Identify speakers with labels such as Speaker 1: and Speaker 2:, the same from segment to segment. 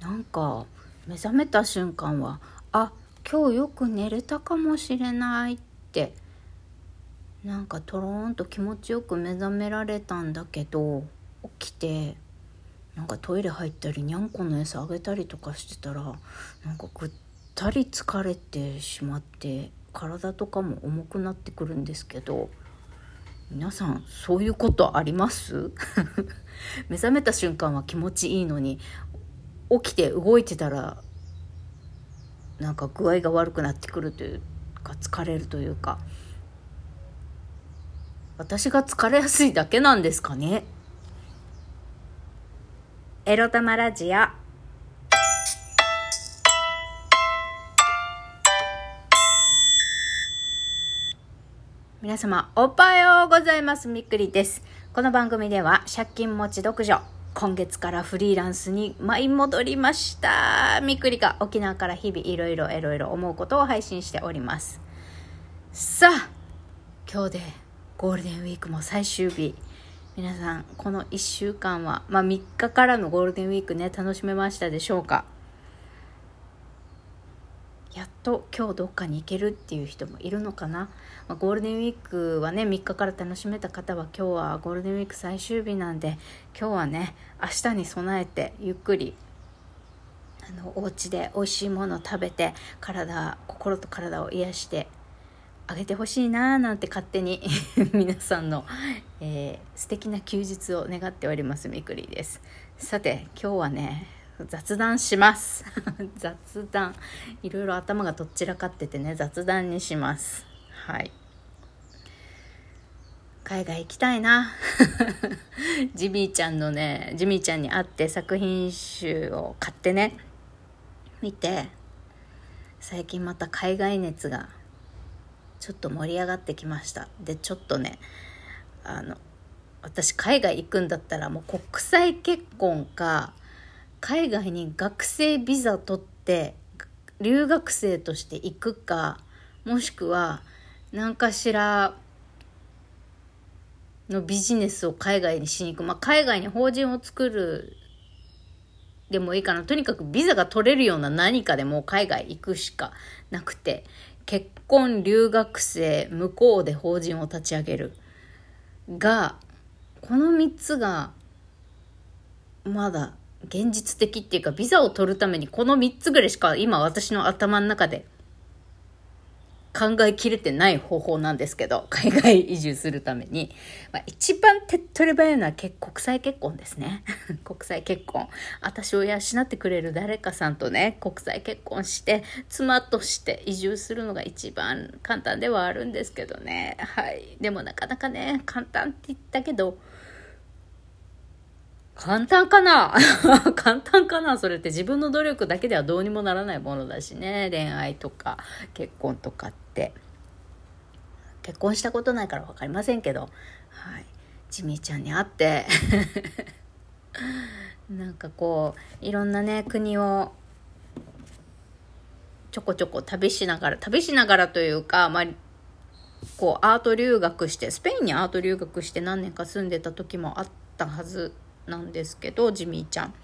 Speaker 1: なんか目覚めた瞬間はあ今日よく寝れたかもしれないってなんかとろーんと気持ちよく目覚められたんだけど起きてなんかトイレ入ったりにゃんこの餌あげたりとかしてたらなんかぐったり疲れてしまって体とかも重くなってくるんですけど皆さんそういうことあります？目覚めた瞬間は気持ちいいのに起きて動いてたらなんか具合が悪くなってくるというか疲れるというか。私が疲れやすいだけなんですかね。エロ玉ラジオ。皆様おはようございます。みっくりです。この番組では借金持ち独女。今月からフリーランスに舞い戻りました。みくりか沖縄から日々いろいろいろいろ思うことを配信しております。さあ今日でゴールデンウィークも最終日。皆さんこの1週間は、まあ、3日からのゴールデンウィークね楽しめましたでしょうか？と今日どっかに行けるっていう人もいるのかな、まあ、ゴールデンウィークはね3日から楽しめた方は今日はゴールデンウィーク最終日なんで今日はね明日に備えてゆっくりあのお家で美味しいものを食べて体心と体を癒してあげてほしいなーなんて勝手に 皆さんの、えー、素敵な休日を願っておりますみくりです。さて今日はね雑談します。雑談。いろいろ頭がとっちらかっててね雑談にします。はい。海外行きたいな。ジミーちゃんのねジミーちゃんに会って作品集を買ってね見て最近また海外熱がちょっと盛り上がってきました。でちょっとねあの私海外行くんだったらもう国際結婚か海外に学生ビザ取って留学生として行くかもしくは何かしらのビジネスを海外にしに行く、まあ、海外に法人を作るでもいいかな。とにかくビザが取れるような何かでも海外行くしかなくて結婚留学生向こうで法人を立ち上げる。がこの3つがまだ現実的っていうかビザを取るためにこの3つぐらいしか今私の頭の中で考えきれてない方法なんですけど、海外移住するために。まあ、一番手っ取り早いのは国際結婚ですね。国際結婚。私を養ってくれる誰かさんとね、国際結婚して、妻として移住するのが一番簡単ではあるんですけどね。はい。でもなかなかね、簡単って言ったけど、簡単かな？簡単かな？それって自分の努力だけではどうにもならないものだしね。恋愛とか結婚とかって。結婚したことないから分かりませんけど、はい。ジミーちゃんに会って なんかこう、いろんなね、国をちょこちょこ旅しながら、旅しながらというか、まあ、こうアート留学してスペインにアート留学して何年か住んでた時もあったはずなんですけどジミーちゃん。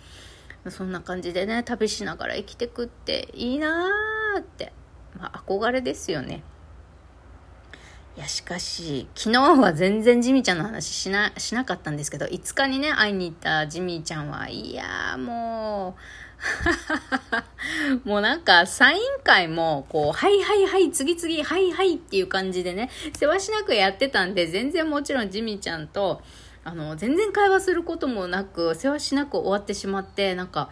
Speaker 1: そんな感じでね旅しながら生きてくっていいなーって、まあ、憧れですよね。いやしかし昨日は全然ジミーちゃんの話しなしなかったんですけど5日にね会いに行ったジミーちゃんはいやもう もうなんかサイン会もこうはいはいはい次々はいはいっていう感じでねせわしなくやってたんで全然もちろんジミーちゃんとあの、全然会話することもなく、世話しなく終わってしまって、なんか、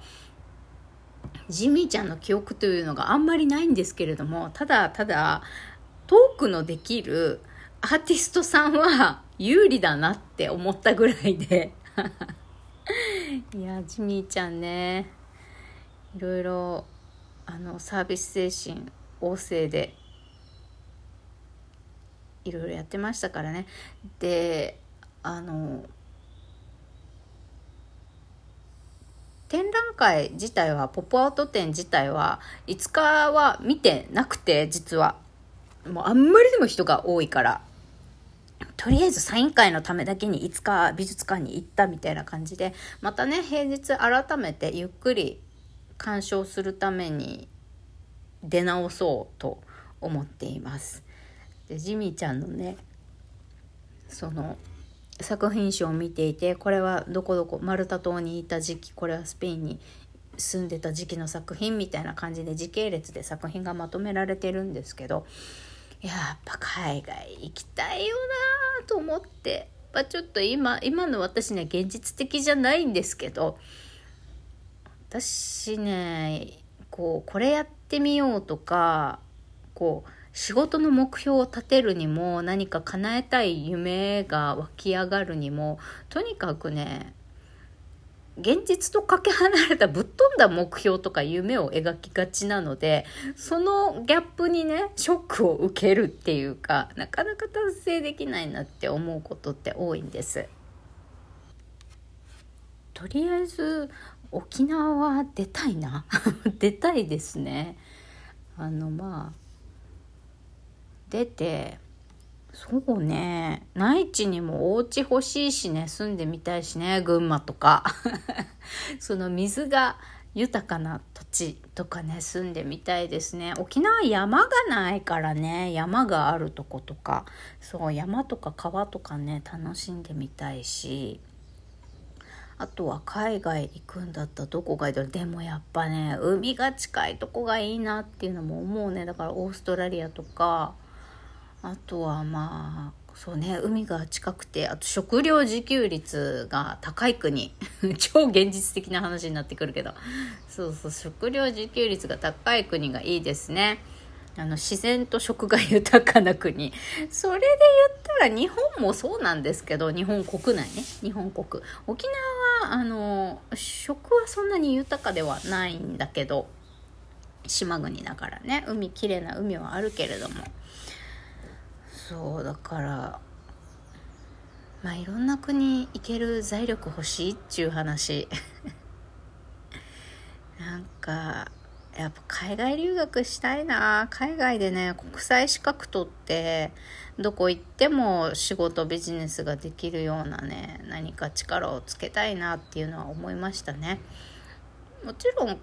Speaker 1: ジミーちゃんの記憶というのがあんまりないんですけれども、ただただ、トークのできるアーティストさんは 有利だなって思ったぐらいで。いや、ジミーちゃんね、いろいろ、あの、サービス精神旺盛で、いろいろやってましたからね。で、あの展覧会自体はポップアウト展自体は5日は見てなくて実はもうあんまりでも人が多いからとりあえずサイン会のためだけに5日美術館に行ったみたいな感じでまたね平日改めてゆっくり鑑賞するために出直そうと思っています。でジミーちゃんのねその作品集を見ていてこれはどこどこマルタ島にいた時期これはスペインに住んでた時期の作品みたいな感じで時系列で作品がまとめられてるんですけどやっぱ海外行きたいよなと思って、まあ、ちょっと今今の私ね現実的じゃないんですけど私ねこうこれやってみようとかこう仕事の目標を立てるにも何か叶えたい夢が湧き上がるにもとにかくね現実とかけ離れたぶっ飛んだ目標とか夢を描きがちなのでそのギャップにねショックを受けるっていうかなかなか達成できないなって思うことって多いんです。とりあえず沖縄は出たいな 出たいですね。あのまあ出てそうね。内地にもお家欲しいしね。住んでみたいしね。群馬とか。その水が豊かな土地とかね。住んでみたいですね。沖縄山がないからね。山があるとことか。そう山とか川とかね。楽しんでみたいし。あとは海外行くんだったらどこがいいだろう。でもやっぱね海が近いとこがいいなっていうのも思うね。だからオーストラリアとか。あとはまあそうね海が近くてあと食料自給率が高い国。超現実的な話になってくるけど。そうそう食料自給率が高い国がいいですね。あの自然と食が豊かな国。それで言ったら日本もそうなんですけど日本国内ね。日本国。沖縄はあの食はそんなに豊かではないんだけど。島国だからね。海きれいな海はあるけれども。そうだからまあいろんな国行ける財力欲しいっちゅう話。なんかやっぱ海外留学したいな。海外でね国際資格取ってどこ行っても仕事ビジネスができるようなね何か力をつけたいなっていうのは思いましたね。もちろん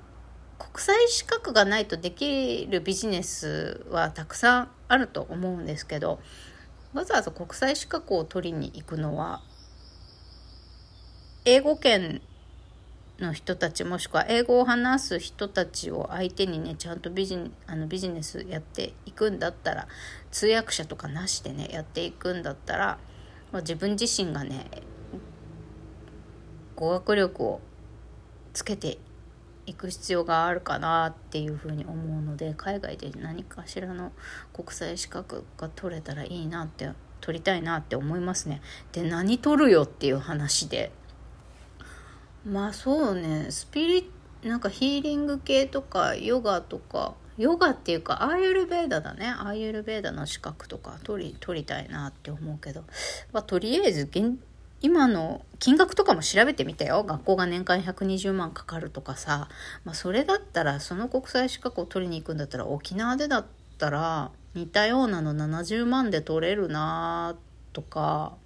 Speaker 1: 国際資格がないとできるビジネスはたくさんあると思うんですけどわざわざ国際資格を取りに行くのは英語圏の人たちもしくは英語を話す人たちを相手にねちゃんとビジあのビジネスやっていくんだったら通訳者とかなしでねやっていくんだったら、まあ、自分自身がね語学力をつけて行く必要があるかなっていうふうに思うので海外で何かしらの国際資格が取れたらいいなって取りたいなって思いますね。で何取るよっていう話で。まあそうねスピリなんかヒーリング系とかヨガとかヨガっていうかアーユルベーダだね。アーユルベーダの資格とか取り取りたいなって思うけど、まあ、とりあえず現今の金額とかも調べてみたよ。学校が年間120万かかるとかさ、まあ、それだったらその国際資格を取りに行くんだったら沖縄でだったら似たようなの70万で取れるなとか。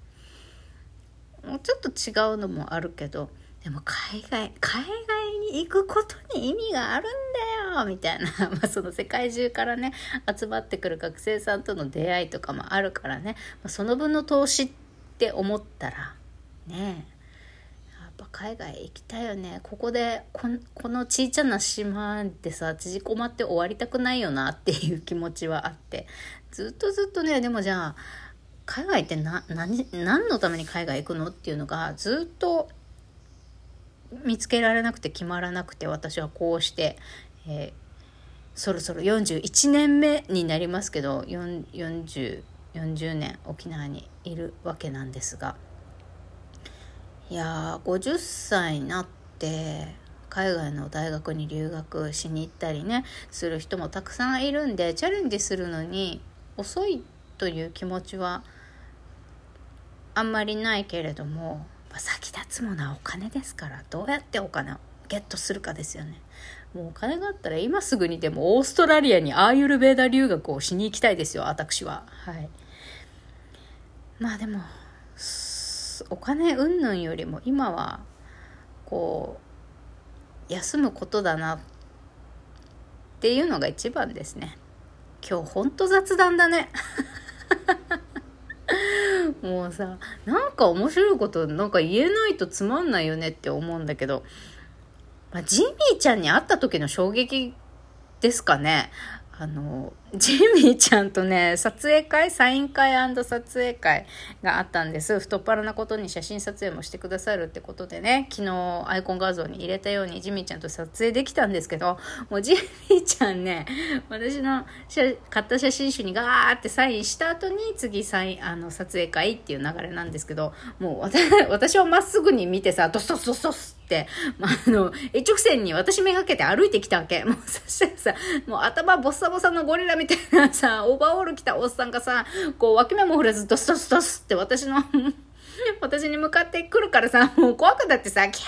Speaker 1: もうちょっと違うのもあるけど。でも海外海外に行くことに意味があるんだよ。みたいな、まあ、その世界中からね集まってくる学生さんとの出会いとかもあるからね、まあ、その分の投資って思ったらね。やっぱ海外行きたいよね。ここでここのちいちゃな島でさ縮こまって終わりたくないよなっていう気持ちはあって。ずっとずっとねでもじゃあ海外って何何のために海外行くのっていうのがずっと見つけられなくて決まらなくて私はこうして、えー、そろそろ41年目になりますけど40 40年沖縄にいるわけなんですが。いや50歳になって海外の大学に留学しに行ったりねする人もたくさんいるんでチャレンジするのに遅いという気持ちはあんまりないけれども先立つものはお金ですからどうやってお金をゲットするかですよね。もうお金があったら今すぐにでもオーストラリアにアーユルベーダ留学をしに行きたいですよ私は。はい。まあでもお金云々よりも今はこう休むことだなっていうのが一番ですね。今日ほんと雑談だね。もうさ、なんか面白いことなんか言えないとつまんないよねって思うんだけど、まあ、ジミーちゃんに会った時の衝撃ですかね。あの、ジミーちゃんとね、撮影会、サイン会撮影会があったんです。太っ腹なことに写真撮影もしてくださるってことでね、昨日アイコン画像に入れたようにジミーちゃんと撮影できたんですけど、もうジミーちゃんね、私の買った写真集にガーってサインした後に次サイン、あの、撮影会っていう流れなんですけど、もう私はまっすぐに見てさ、ドスドスドスドスって、まあ、あの、一直線に私めがけて歩いてきたわけ。もうそしたらさ、もう頭ボッサボサのゴリラみたいなさ、オーバーオール着たおっさんがさ、こう脇目も振らずドスドスドスって私の 私に向かってくるからさ、もう怖くなってさ、キャ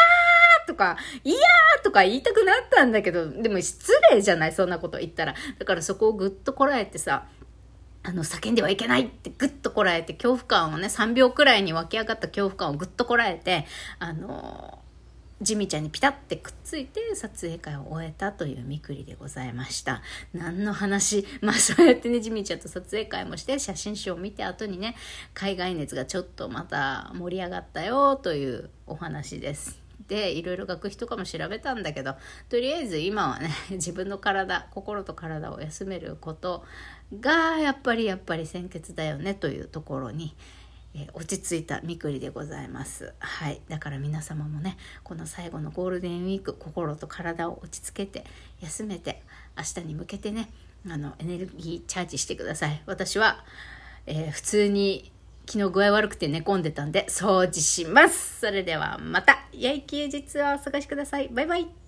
Speaker 1: ーとか、いやーとか言いたくなったんだけど、でも失礼じゃないそんなこと言ったら。だからそこをぐっとこらえてさ、あの、叫んではいけないってぐっとこらえて、恐怖感をね、3秒くらいに湧き上がった恐怖感をぐっとこらえて、あのジミちゃんにピタってくっついて撮影会を終えたというみくりでございました。何の話？まあそうやってね、ジミちゃんと撮影会もして写真集を見て後にね、海外熱がちょっとまた盛り上がったよというお話です。でいろいろ学費とかも調べたんだけどとりあえず今はね 自分の体心と体を休めることがやっぱりやっぱり先決だよねというところにえー、落ち着いたみくりでございます。はい。だから皆様もね、この最後のゴールデンウィーク、心と体を落ち着けて、休めて、明日に向けてね、あの、エネルギーチャージしてください。私は、えー、普通に昨日具合悪くて寝込んでたんで掃除します。それではまた、良い休日をお過ごしください。バイバイ。